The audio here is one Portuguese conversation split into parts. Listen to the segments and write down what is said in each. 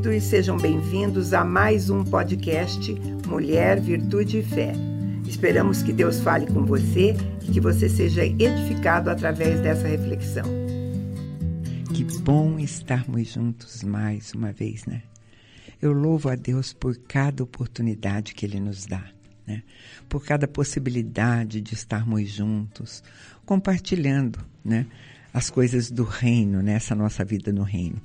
queridos, sejam bem-vindos a mais um podcast Mulher, Virtude e Fé. Esperamos que Deus fale com você e que você seja edificado através dessa reflexão. Que bom estarmos juntos mais uma vez, né? Eu louvo a Deus por cada oportunidade que Ele nos dá né? por cada possibilidade de estarmos juntos, compartilhando né? as coisas do reino, né? nossa vida no reino.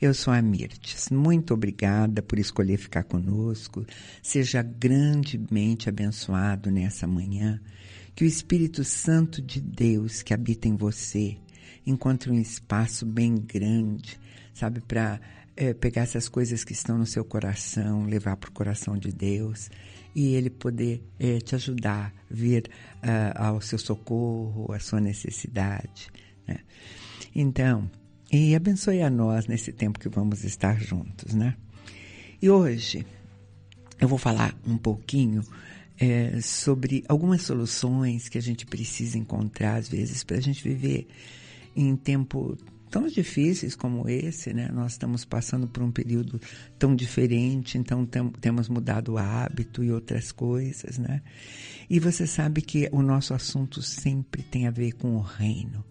Eu sou a Mirtes. Muito obrigada por escolher ficar conosco. Seja grandemente abençoado nessa manhã. Que o Espírito Santo de Deus que habita em você encontre um espaço bem grande, sabe, para é, pegar essas coisas que estão no seu coração, levar para o coração de Deus e ele poder é, te ajudar, vir uh, ao seu socorro, à sua necessidade. Né? Então, e abençoe a nós nesse tempo que vamos estar juntos, né? E hoje eu vou falar um pouquinho é, sobre algumas soluções que a gente precisa encontrar às vezes para a gente viver em tempo tão difíceis como esse, né? Nós estamos passando por um período tão diferente, então tem, temos mudado o hábito e outras coisas, né? E você sabe que o nosso assunto sempre tem a ver com o reino.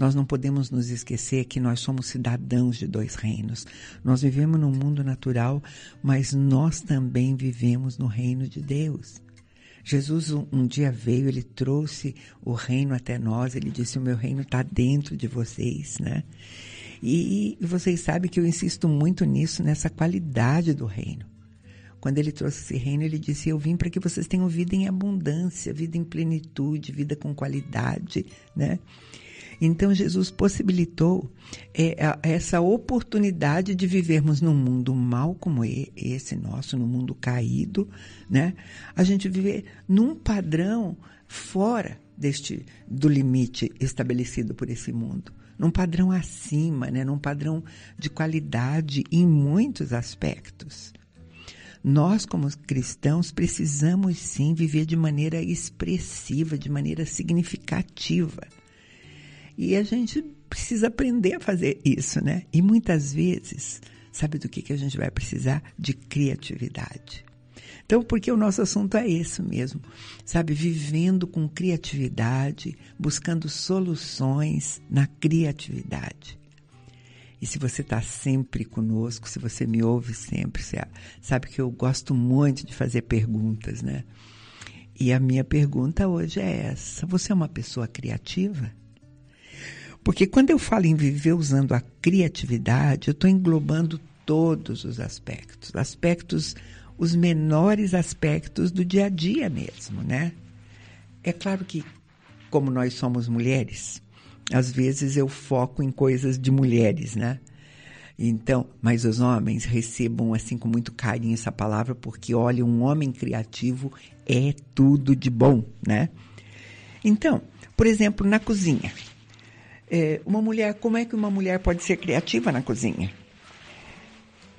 Nós não podemos nos esquecer que nós somos cidadãos de dois reinos. Nós vivemos no mundo natural, mas nós também vivemos no reino de Deus. Jesus um, dia veio, ele trouxe o reino até nós, ele disse: O meu reino está dentro de vocês, né? E, e vocês sabem que eu insisto muito nisso, nessa qualidade do reino. Quando ele trouxe esse reino, ele disse: Eu vim para que vocês tenham vida em abundância, vida em plenitude, vida com qualidade, né? Então Jesus possibilitou é, essa oportunidade de vivermos num mundo mal como esse nosso, num mundo caído, né? A gente viver num padrão fora deste do limite estabelecido por esse mundo, num padrão acima, né? Num padrão de qualidade em muitos aspectos. Nós, como cristãos, precisamos sim viver de maneira expressiva, de maneira significativa. E a gente precisa aprender a fazer isso, né? E muitas vezes, sabe do que, que a gente vai precisar? De criatividade. Então, porque o nosso assunto é esse mesmo, sabe? Vivendo com criatividade, buscando soluções na criatividade. E se você está sempre conosco, se você me ouve sempre, você sabe que eu gosto muito de fazer perguntas, né? E a minha pergunta hoje é essa: você é uma pessoa criativa? Porque quando eu falo em viver usando a criatividade, eu estou englobando todos os aspectos, aspectos, os menores aspectos do dia a dia mesmo, né? É claro que, como nós somos mulheres, às vezes eu foco em coisas de mulheres, né? Então, mas os homens recebam assim com muito carinho essa palavra, porque olha, um homem criativo é tudo de bom, né? Então, por exemplo, na cozinha, é, uma mulher, como é que uma mulher pode ser criativa na cozinha?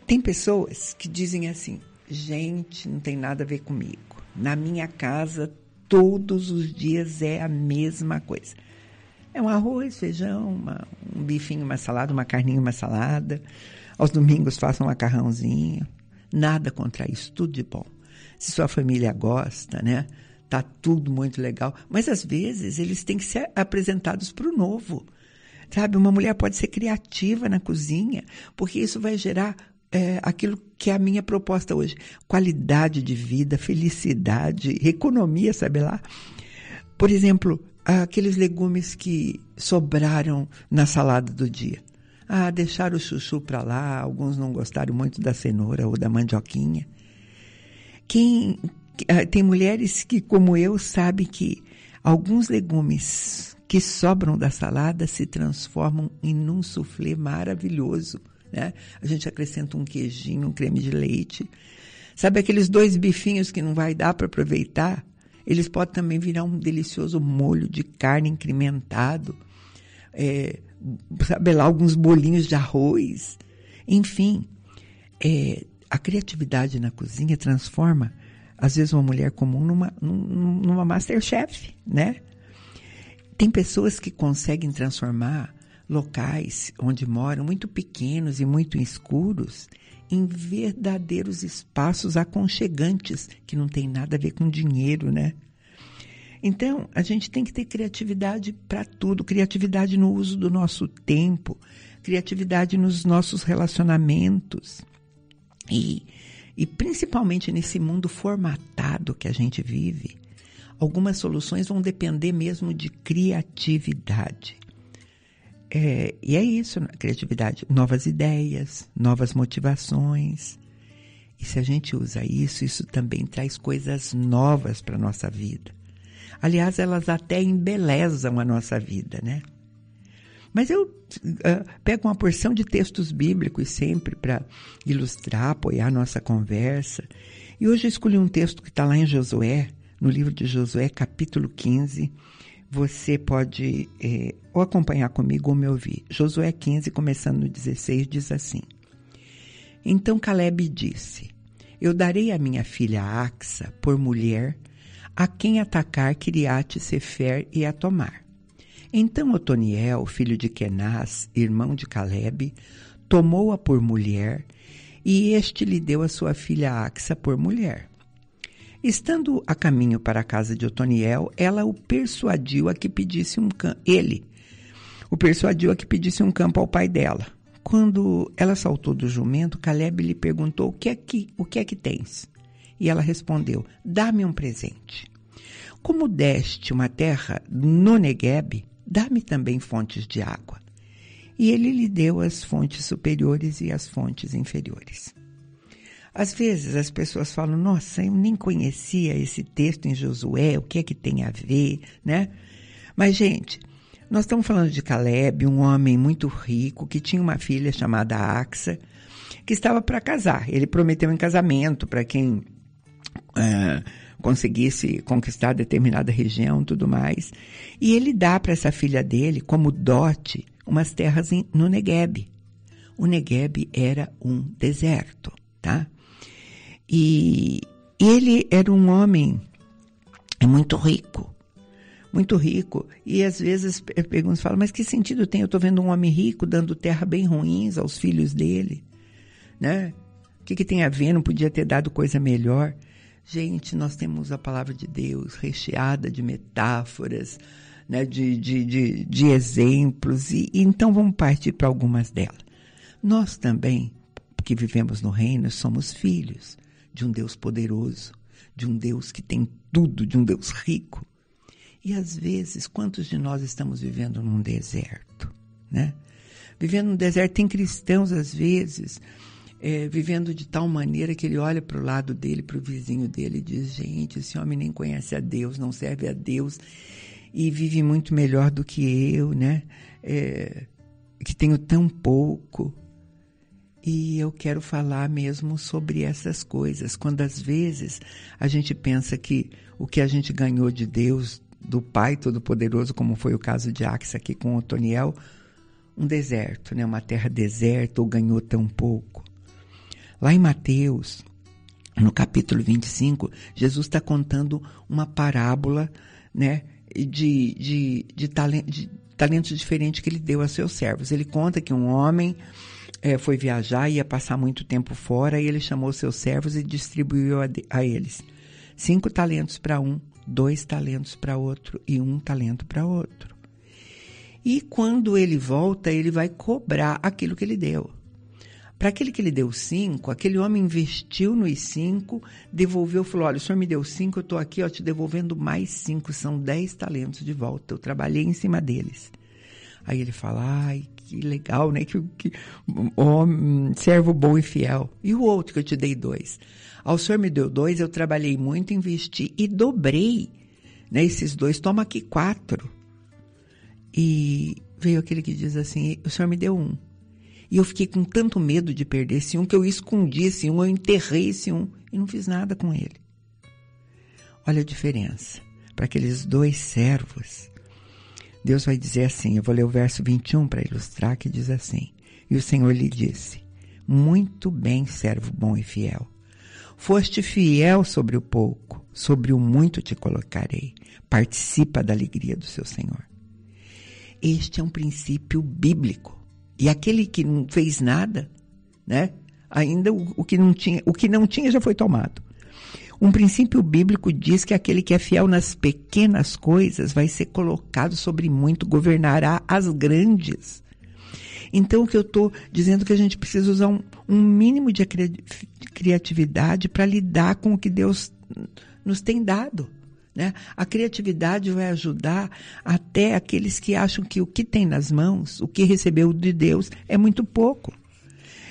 Tem pessoas que dizem assim: gente, não tem nada a ver comigo. Na minha casa, todos os dias é a mesma coisa. É um arroz, feijão, uma, um bifinho, uma salada, uma carninha, uma salada. Aos domingos façam um macarrãozinho. Nada contra isso, tudo de bom. Se sua família gosta, né? Tá tudo muito legal. Mas às vezes eles têm que ser apresentados para o novo. Sabe, uma mulher pode ser criativa na cozinha, porque isso vai gerar é, aquilo que é a minha proposta hoje: qualidade de vida, felicidade, economia, sabe lá? Por exemplo, aqueles legumes que sobraram na salada do dia. Ah, deixaram o chuchu para lá, alguns não gostaram muito da cenoura ou da mandioquinha. Quem ah, tem mulheres que, como eu, sabem que alguns legumes que sobram da salada se transformam em um soufflé maravilhoso. Né? A gente acrescenta um queijinho, um creme de leite. Sabe aqueles dois bifinhos que não vai dar para aproveitar? Eles podem também virar um delicioso molho de carne incrementado. É, sabe lá, alguns bolinhos de arroz. Enfim, é, a criatividade na cozinha transforma, às vezes, uma mulher comum numa, numa Masterchef, né? Tem pessoas que conseguem transformar locais onde moram muito pequenos e muito escuros em verdadeiros espaços aconchegantes que não tem nada a ver com dinheiro, né? Então, a gente tem que ter criatividade para tudo, criatividade no uso do nosso tempo, criatividade nos nossos relacionamentos. E, e principalmente nesse mundo formatado que a gente vive, algumas soluções vão depender mesmo de criatividade. É, e é isso, né? criatividade, novas ideias, novas motivações. E se a gente usa isso, isso também traz coisas novas para a nossa vida. Aliás, elas até embelezam a nossa vida, né? Mas eu uh, pego uma porção de textos bíblicos sempre para ilustrar, apoiar a nossa conversa. E hoje eu escolhi um texto que está lá em Josué, no livro de Josué, capítulo 15. Você pode eh, ou acompanhar comigo ou me ouvir. Josué 15, começando no 16, diz assim: Então Caleb disse: Eu darei a minha filha Axa por mulher a quem atacar Kiriate Sefer e a tomar. Então Otoniel, filho de Kenaz, irmão de Caleb, tomou-a por mulher, e este lhe deu a sua filha Axa por mulher. Estando a caminho para a casa de Otoniel, ela o persuadiu a que pedisse um campo. Ele o persuadiu a que pedisse um campo ao pai dela. Quando ela saltou do jumento, Caleb lhe perguntou: "O que é que, o que é que tens?" E ela respondeu: Dá-me um presente. Como deste uma terra no Negueb, dá-me também fontes de água. E ele lhe deu as fontes superiores e as fontes inferiores. Às vezes as pessoas falam: Nossa, eu nem conhecia esse texto em Josué, o que é que tem a ver, né? Mas, gente, nós estamos falando de Caleb, um homem muito rico que tinha uma filha chamada Axa, que estava para casar. Ele prometeu em casamento para quem uh, conseguisse conquistar determinada região, tudo mais. E ele dá para essa filha dele, como dote, umas terras em, no Negueb. O Negueb era um deserto, tá? E ele era um homem muito rico, muito rico. E às vezes perguntam, falam, mas que sentido tem? Eu estou vendo um homem rico dando terra bem ruins aos filhos dele, né? O que, que tem a ver? Não podia ter dado coisa melhor. Gente, nós temos a palavra de Deus recheada de metáforas, né, de, de, de, de exemplos, e, e então vamos partir para algumas delas. Nós também, que vivemos no reino, somos filhos de um Deus poderoso, de um Deus que tem tudo, de um Deus rico. E às vezes, quantos de nós estamos vivendo num deserto, né? Vivendo num deserto, tem cristãos às vezes é, vivendo de tal maneira que ele olha para o lado dele, para o vizinho dele e diz: gente, esse homem nem conhece a Deus, não serve a Deus e vive muito melhor do que eu, né? É, que tenho tão pouco. E eu quero falar mesmo sobre essas coisas. Quando às vezes a gente pensa que o que a gente ganhou de Deus, do Pai Todo-Poderoso, como foi o caso de Axa aqui com Otoniel, um deserto, né? uma terra deserta, ou ganhou tão pouco. Lá em Mateus, no capítulo 25, Jesus está contando uma parábola né, de, de, de, talent, de talentos diferentes que ele deu a seus servos. Ele conta que um homem é, foi viajar, ia passar muito tempo fora, e ele chamou seus servos e distribuiu a, a eles cinco talentos para um, dois talentos para outro e um talento para outro. E quando ele volta, ele vai cobrar aquilo que ele deu. Para aquele que ele deu cinco, aquele homem investiu nos cinco, devolveu, falou: Olha, o senhor me deu cinco, eu estou aqui ó, te devolvendo mais cinco, são dez talentos de volta. Eu trabalhei em cima deles. Aí ele fala: Ai, que legal, né? Que, que oh, servo bom e fiel. E o outro que eu te dei dois? Ao senhor me deu dois, eu trabalhei muito, investi e dobrei né, esses dois. Toma aqui quatro. E veio aquele que diz assim: O senhor me deu um. E eu fiquei com tanto medo de perder esse um que eu escondi esse um, eu enterrei esse um e não fiz nada com ele. Olha a diferença. Para aqueles dois servos, Deus vai dizer assim: eu vou ler o verso 21 para ilustrar, que diz assim: E o Senhor lhe disse: Muito bem, servo bom e fiel. Foste fiel sobre o pouco, sobre o muito te colocarei. Participa da alegria do seu Senhor. Este é um princípio bíblico. E aquele que não fez nada, né? Ainda o, o que não tinha, o que não tinha já foi tomado. Um princípio bíblico diz que aquele que é fiel nas pequenas coisas vai ser colocado sobre muito, governará as grandes. Então, o que eu estou dizendo é que a gente precisa usar um, um mínimo de criatividade para lidar com o que Deus nos tem dado. Né? A criatividade vai ajudar até aqueles que acham que o que tem nas mãos, o que recebeu de Deus, é muito pouco.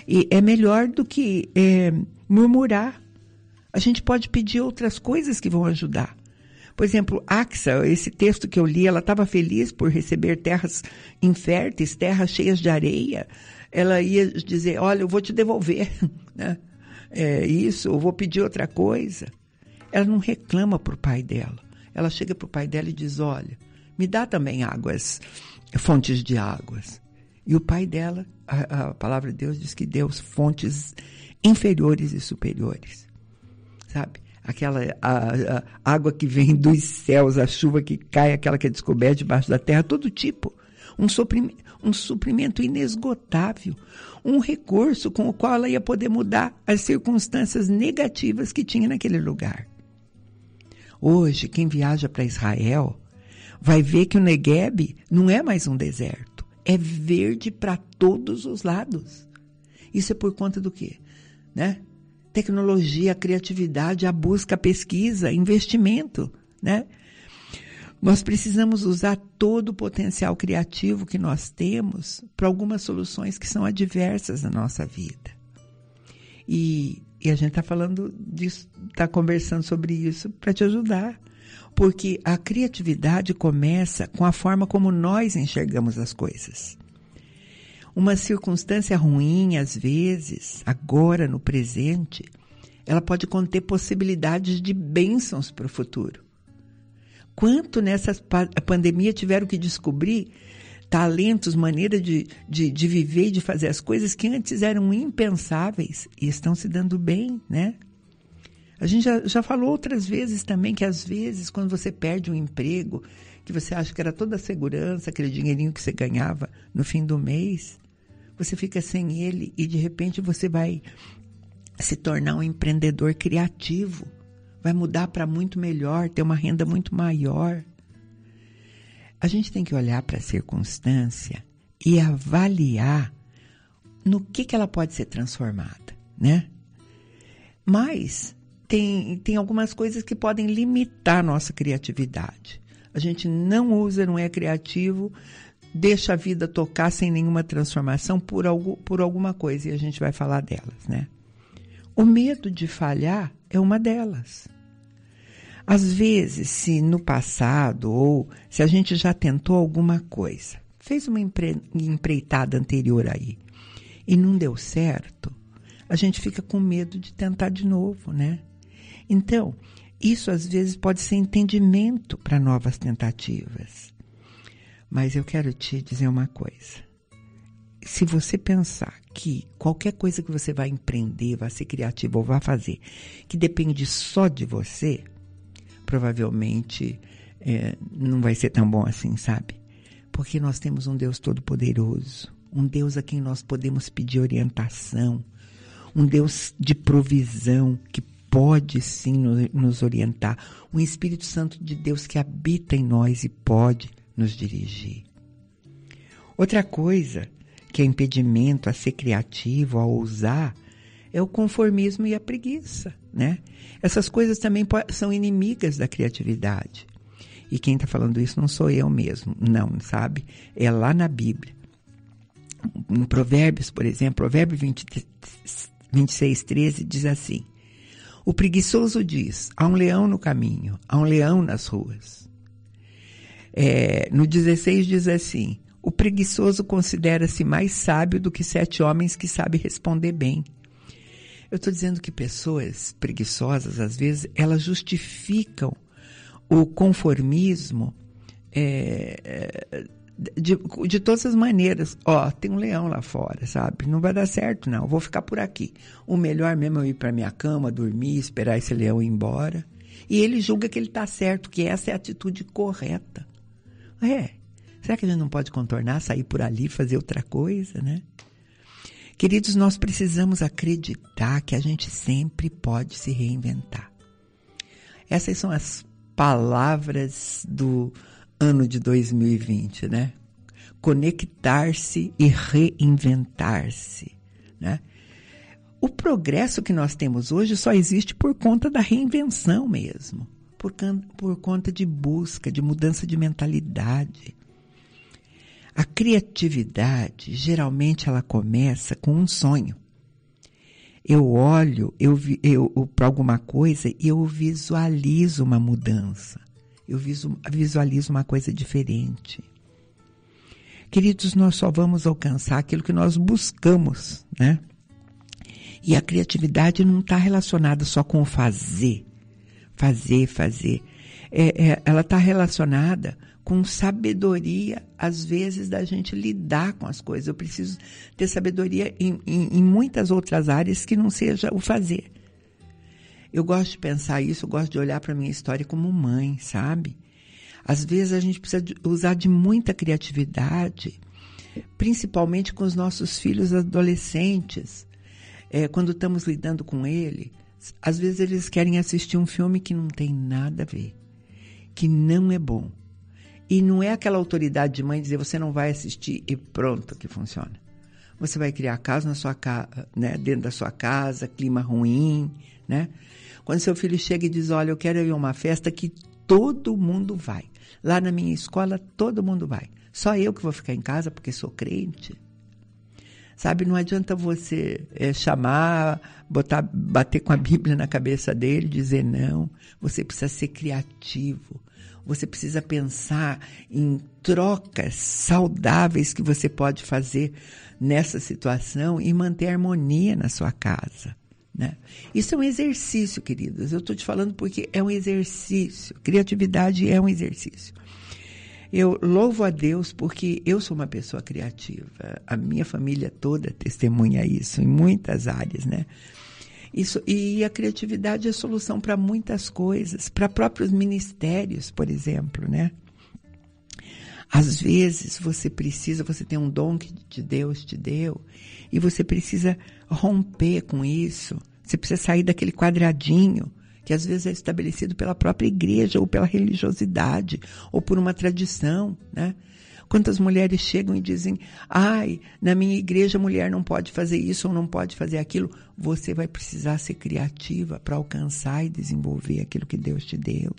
E é melhor do que é, murmurar. A gente pode pedir outras coisas que vão ajudar. Por exemplo, Axa, esse texto que eu li, ela estava feliz por receber terras inférteis, terras cheias de areia. Ela ia dizer: Olha, eu vou te devolver né? é, isso, eu vou pedir outra coisa. Ela não reclama para o pai dela. Ela chega para o pai dela e diz: Olha, me dá também águas, fontes de águas. E o pai dela, a, a palavra de Deus diz que deu fontes inferiores e superiores. Sabe? aquela a, a água que vem dos céus, a chuva que cai, aquela que é descoberta debaixo da terra, todo tipo. Um suprimento, um suprimento inesgotável, um recurso com o qual ela ia poder mudar as circunstâncias negativas que tinha naquele lugar. Hoje, quem viaja para Israel vai ver que o Negueb não é mais um deserto, é verde para todos os lados. Isso é por conta do quê? Né? Tecnologia, a criatividade, a busca, a pesquisa, investimento, né? Nós precisamos usar todo o potencial criativo que nós temos para algumas soluções que são adversas na nossa vida. E, e a gente está falando disso, está conversando sobre isso para te ajudar. Porque a criatividade começa com a forma como nós enxergamos as coisas. Uma circunstância ruim, às vezes, agora no presente, ela pode conter possibilidades de bênçãos para o futuro. Quanto nessa pandemia tiveram que descobrir talentos, maneira de, de, de viver e de fazer as coisas que antes eram impensáveis e estão se dando bem, né? A gente já, já falou outras vezes também que às vezes quando você perde um emprego, que você acha que era toda a segurança, aquele dinheirinho que você ganhava no fim do mês, você fica sem ele e de repente você vai se tornar um empreendedor criativo, vai mudar para muito melhor, ter uma renda muito maior. A gente tem que olhar para a circunstância e avaliar no que, que ela pode ser transformada, né? Mas tem, tem algumas coisas que podem limitar nossa criatividade. A gente não usa, não é criativo, deixa a vida tocar sem nenhuma transformação por, algo, por alguma coisa, e a gente vai falar delas, né? O medo de falhar é uma delas. Às vezes, se no passado ou se a gente já tentou alguma coisa, fez uma empre empreitada anterior aí e não deu certo, a gente fica com medo de tentar de novo, né? Então, isso às vezes pode ser entendimento para novas tentativas. Mas eu quero te dizer uma coisa. Se você pensar que qualquer coisa que você vai empreender, vai ser criativo ou vai fazer, que depende só de você, provavelmente é, não vai ser tão bom assim, sabe? Porque nós temos um Deus todo-poderoso, um Deus a quem nós podemos pedir orientação, um Deus de provisão que pode sim nos orientar, um Espírito Santo de Deus que habita em nós e pode nos dirigir. Outra coisa que é impedimento a ser criativo, a ousar, é o conformismo e a preguiça, né? Essas coisas também são inimigas da criatividade. E quem está falando isso não sou eu mesmo, não, sabe? É lá na Bíblia. Em Provérbios, por exemplo, Provérbio 20, 26, 13 diz assim: O preguiçoso diz: há um leão no caminho, há um leão nas ruas. É, no 16 diz assim: o preguiçoso considera-se mais sábio do que sete homens que sabem responder bem. Eu estou dizendo que pessoas preguiçosas, às vezes, elas justificam o conformismo é, de, de todas as maneiras. Ó, tem um leão lá fora, sabe? Não vai dar certo, não. Vou ficar por aqui. O melhor mesmo é eu ir para minha cama, dormir, esperar esse leão ir embora. E ele julga que ele está certo, que essa é a atitude correta. É, Será que a gente não pode contornar, sair por ali, fazer outra coisa, né? Queridos, nós precisamos acreditar que a gente sempre pode se reinventar. Essas são as palavras do ano de 2020, né? Conectar-se e reinventar-se, né? O progresso que nós temos hoje só existe por conta da reinvenção mesmo, por, por conta de busca, de mudança de mentalidade. A criatividade, geralmente, ela começa com um sonho. Eu olho eu, eu, para alguma coisa e eu visualizo uma mudança. Eu visualizo uma coisa diferente. Queridos, nós só vamos alcançar aquilo que nós buscamos, né? E a criatividade não está relacionada só com o fazer, fazer, fazer. É, é, ela está relacionada com sabedoria, às vezes, da gente lidar com as coisas. Eu preciso ter sabedoria em, em, em muitas outras áreas que não seja o fazer. Eu gosto de pensar isso, eu gosto de olhar para minha história como mãe, sabe? Às vezes a gente precisa usar de muita criatividade, principalmente com os nossos filhos adolescentes, é, quando estamos lidando com ele, às vezes eles querem assistir um filme que não tem nada a ver, que não é bom. E não é aquela autoridade de mãe dizer você não vai assistir e pronto que funciona. Você vai criar caso na sua casa, né, dentro da sua casa, clima ruim, né? Quando seu filho chega e diz, olha, eu quero ir a uma festa que todo mundo vai. Lá na minha escola todo mundo vai. Só eu que vou ficar em casa porque sou crente. Sabe, não adianta você é, chamar, botar, bater com a Bíblia na cabeça dele, dizer não. Você precisa ser criativo. Você precisa pensar em trocas saudáveis que você pode fazer nessa situação e manter harmonia na sua casa. Né? Isso é um exercício, queridos. Eu estou te falando porque é um exercício. Criatividade é um exercício. Eu louvo a Deus porque eu sou uma pessoa criativa. A minha família toda testemunha isso em muitas áreas, né? Isso, e a criatividade é solução para muitas coisas, para próprios ministérios, por exemplo, né? Às vezes você precisa, você tem um dom que Deus te deu e você precisa romper com isso. Você precisa sair daquele quadradinho que às vezes é estabelecido pela própria igreja ou pela religiosidade ou por uma tradição, né? Quantas mulheres chegam e dizem: "Ai, na minha igreja a mulher não pode fazer isso ou não pode fazer aquilo". Você vai precisar ser criativa para alcançar e desenvolver aquilo que Deus te deu.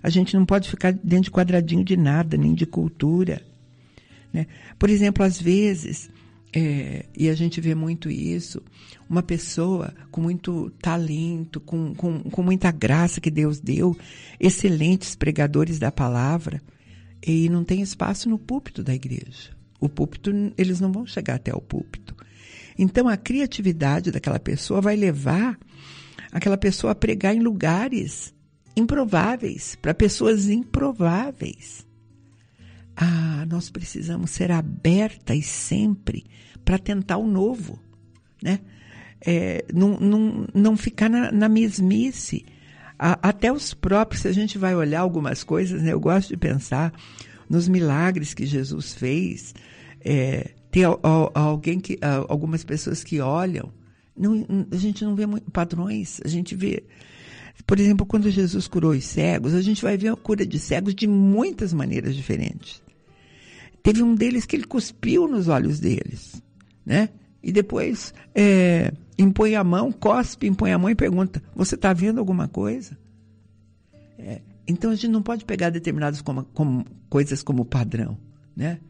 A gente não pode ficar dentro de quadradinho de nada, nem de cultura. Né? Por exemplo, às vezes é, e a gente vê muito isso. Uma pessoa com muito talento, com, com, com muita graça que Deus deu, excelentes pregadores da palavra, e não tem espaço no púlpito da igreja. O púlpito, eles não vão chegar até o púlpito. Então, a criatividade daquela pessoa vai levar aquela pessoa a pregar em lugares improváveis, para pessoas improváveis. Ah, nós precisamos ser abertas sempre para tentar o novo, né? É, não, não, não ficar na, na mesmice. A, até os próprios, se a gente vai olhar algumas coisas, né? Eu gosto de pensar nos milagres que Jesus fez. É, tem alguém que, algumas pessoas que olham, não, a gente não vê muito, padrões, a gente vê por exemplo, quando Jesus curou os cegos, a gente vai ver a cura de cegos de muitas maneiras diferentes. Teve um deles que ele cuspiu nos olhos deles né? E depois é, impõe a mão, cospe, impõe a mão e pergunta: Você está vendo alguma coisa? É, então a gente não pode pegar determinadas como, como, coisas como padrão, né?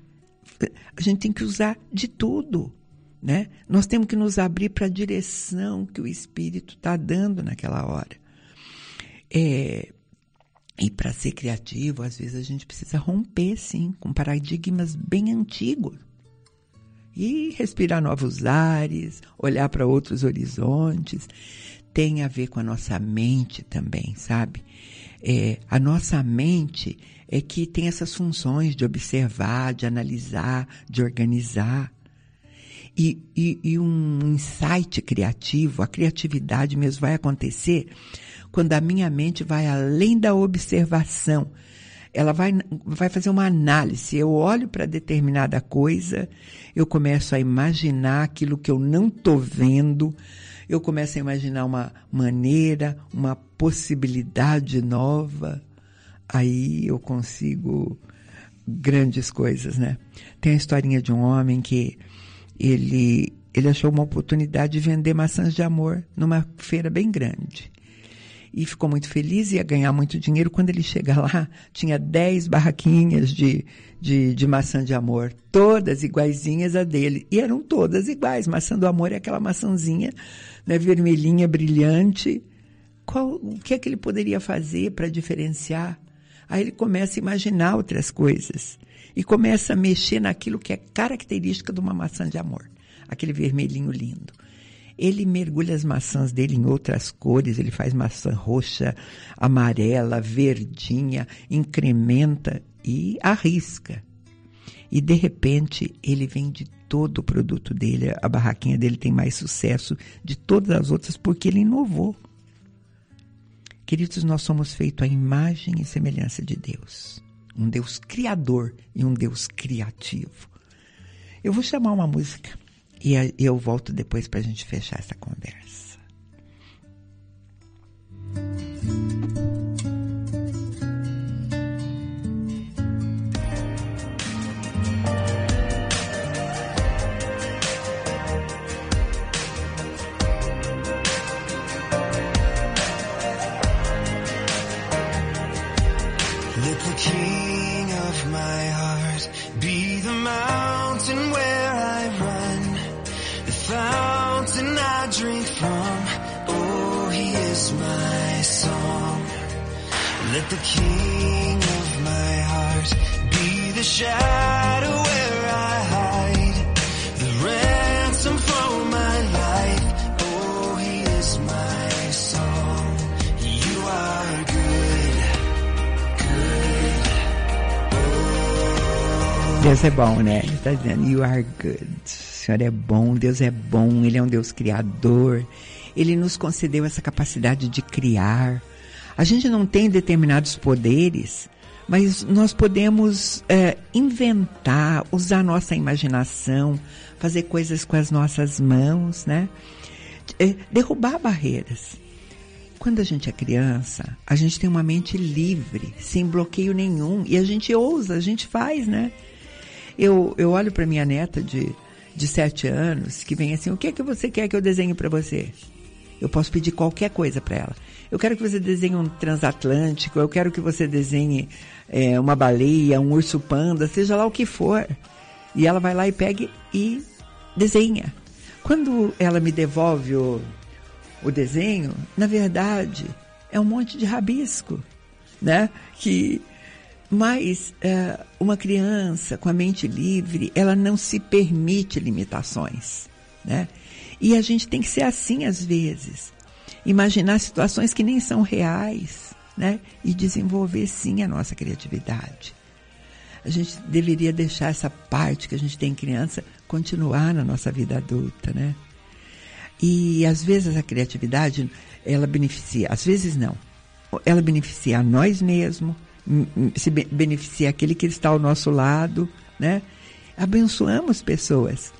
A gente tem que usar de tudo, né? Nós temos que nos abrir para a direção que o Espírito está dando naquela hora. É, e para ser criativo, às vezes a gente precisa romper, sim, com paradigmas bem antigos e respirar novos ares, olhar para outros horizontes. Tem a ver com a nossa mente também, sabe? É, a nossa mente é que tem essas funções de observar, de analisar, de organizar. E, e, e um insight criativo, a criatividade mesmo vai acontecer quando a minha mente vai além da observação ela vai, vai fazer uma análise. Eu olho para determinada coisa, eu começo a imaginar aquilo que eu não estou vendo, eu começo a imaginar uma maneira, uma possibilidade nova. Aí eu consigo grandes coisas, né? Tem a historinha de um homem que ele, ele achou uma oportunidade de vender maçãs de amor numa feira bem grande e ficou muito feliz, ia ganhar muito dinheiro. Quando ele chega lá, tinha 10 barraquinhas de, de, de maçã de amor, todas iguaizinhas a dele. E eram todas iguais. Maçã do amor é aquela maçãzinha né, vermelhinha, brilhante. Qual, o que é que ele poderia fazer para diferenciar? Aí ele começa a imaginar outras coisas e começa a mexer naquilo que é característica de uma maçã de amor, aquele vermelhinho lindo. Ele mergulha as maçãs dele em outras cores, ele faz maçã roxa, amarela, verdinha, incrementa e arrisca. E de repente ele vende todo o produto dele, a barraquinha dele tem mais sucesso de todas as outras porque ele inovou. Queridos, nós somos feitos à imagem e semelhança de Deus. Um Deus criador e um Deus criativo. Eu vou chamar uma música e eu volto depois para a gente fechar essa conversa. Let the king of my heart be the shadow where I hide, the ransom for my life. Oh, he is my song. You are good, good. Oh. Deus é bom, né? Ele está dizendo, you are good. O Senhor é bom, Deus é bom, Ele é um Deus criador. Ele nos concedeu essa capacidade de criar a gente não tem determinados poderes, mas nós podemos é, inventar, usar nossa imaginação, fazer coisas com as nossas mãos, né? É, derrubar barreiras. Quando a gente é criança, a gente tem uma mente livre, sem bloqueio nenhum, e a gente ousa, a gente faz, né? Eu, eu olho para minha neta de, de sete anos, que vem assim, o que é que você quer que eu desenhe para você? Eu posso pedir qualquer coisa para ela. Eu quero que você desenhe um transatlântico, eu quero que você desenhe é, uma baleia, um urso panda, seja lá o que for. E ela vai lá e pega e desenha. Quando ela me devolve o, o desenho, na verdade, é um monte de rabisco, né? Que mas é, uma criança com a mente livre, ela não se permite limitações, né? E a gente tem que ser assim às vezes imaginar situações que nem são reais, né? E desenvolver sim a nossa criatividade. A gente deveria deixar essa parte que a gente tem em criança continuar na nossa vida adulta, né? E às vezes a criatividade, ela beneficia, às vezes não. Ela beneficia a nós mesmos, se beneficia aquele que está ao nosso lado, né? Abençoamos pessoas.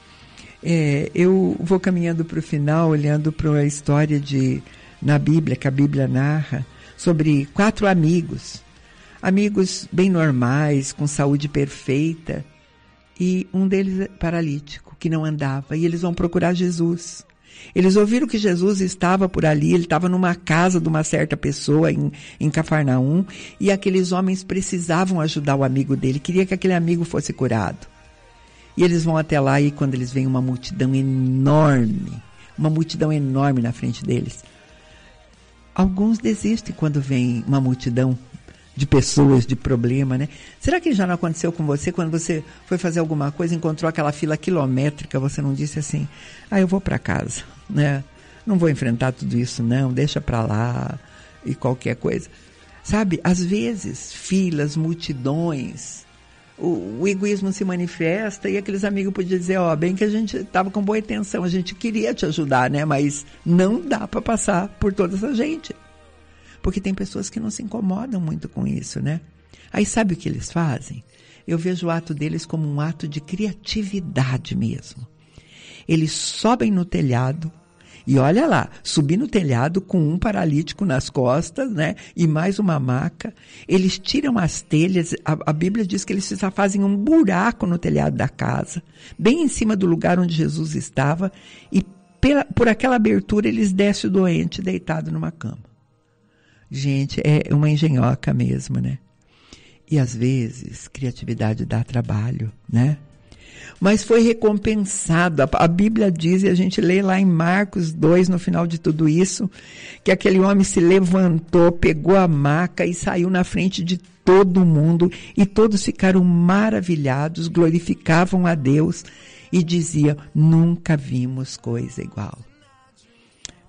É, eu vou caminhando para o final, olhando para a história de na Bíblia, que a Bíblia narra, sobre quatro amigos. Amigos bem normais, com saúde perfeita. E um deles é paralítico, que não andava. E eles vão procurar Jesus. Eles ouviram que Jesus estava por ali, ele estava numa casa de uma certa pessoa em, em Cafarnaum, e aqueles homens precisavam ajudar o amigo dele, queria que aquele amigo fosse curado. E eles vão até lá e quando eles veem uma multidão enorme, uma multidão enorme na frente deles, alguns desistem quando vem uma multidão de pessoas, de problema, né? Será que já não aconteceu com você quando você foi fazer alguma coisa, encontrou aquela fila quilométrica, você não disse assim: "Ah, eu vou para casa", né? Não vou enfrentar tudo isso não, deixa para lá e qualquer coisa. Sabe? Às vezes, filas, multidões, o, o, egoísmo se manifesta e aqueles amigos podiam dizer, ó, oh, bem que a gente estava com boa intenção, a gente queria te ajudar, né? Mas não dá para passar por toda essa gente. Porque tem pessoas que não se incomodam muito com isso, né? Aí sabe o que eles fazem? Eu vejo o ato deles como um ato de criatividade mesmo. Eles sobem no telhado, e olha lá, subir no telhado com um paralítico nas costas, né? E mais uma maca. Eles tiram as telhas. A, a, Bíblia diz que eles fazem um buraco no telhado da casa, bem em cima do lugar onde Jesus estava, e pela, por aquela abertura eles descem o doente deitado numa cama. Gente, é uma engenhoca mesmo, né? E às vezes, criatividade dá trabalho, né? Mas foi recompensado. A, Bíblia diz, e a gente lê lá em Marcos 2, no final de tudo isso, que aquele homem se levantou, pegou a maca e saiu na frente de todo mundo, e todos ficaram maravilhados, glorificavam a Deus e diziam: nunca vimos coisa igual.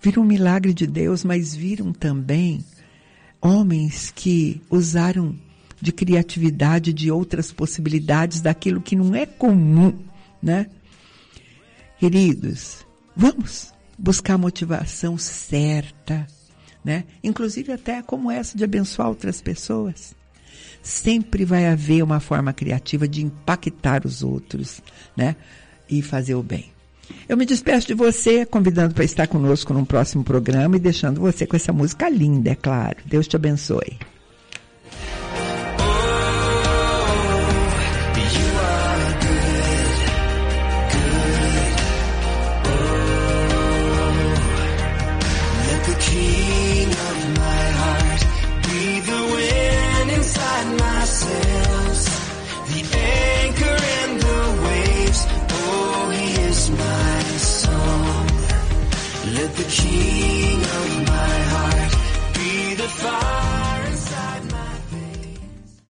Viram um milagre de Deus, mas viram também homens que usaram de criatividade, de outras possibilidades, daquilo que não é comum, né? Queridos, vamos buscar a motivação certa, né? Inclusive até como essa de abençoar outras pessoas. Sempre vai haver uma forma criativa de impactar os outros, né? E fazer o bem. Eu me despeço de você, convidando para estar conosco num próximo programa e deixando você com essa música linda, é claro. Deus te abençoe.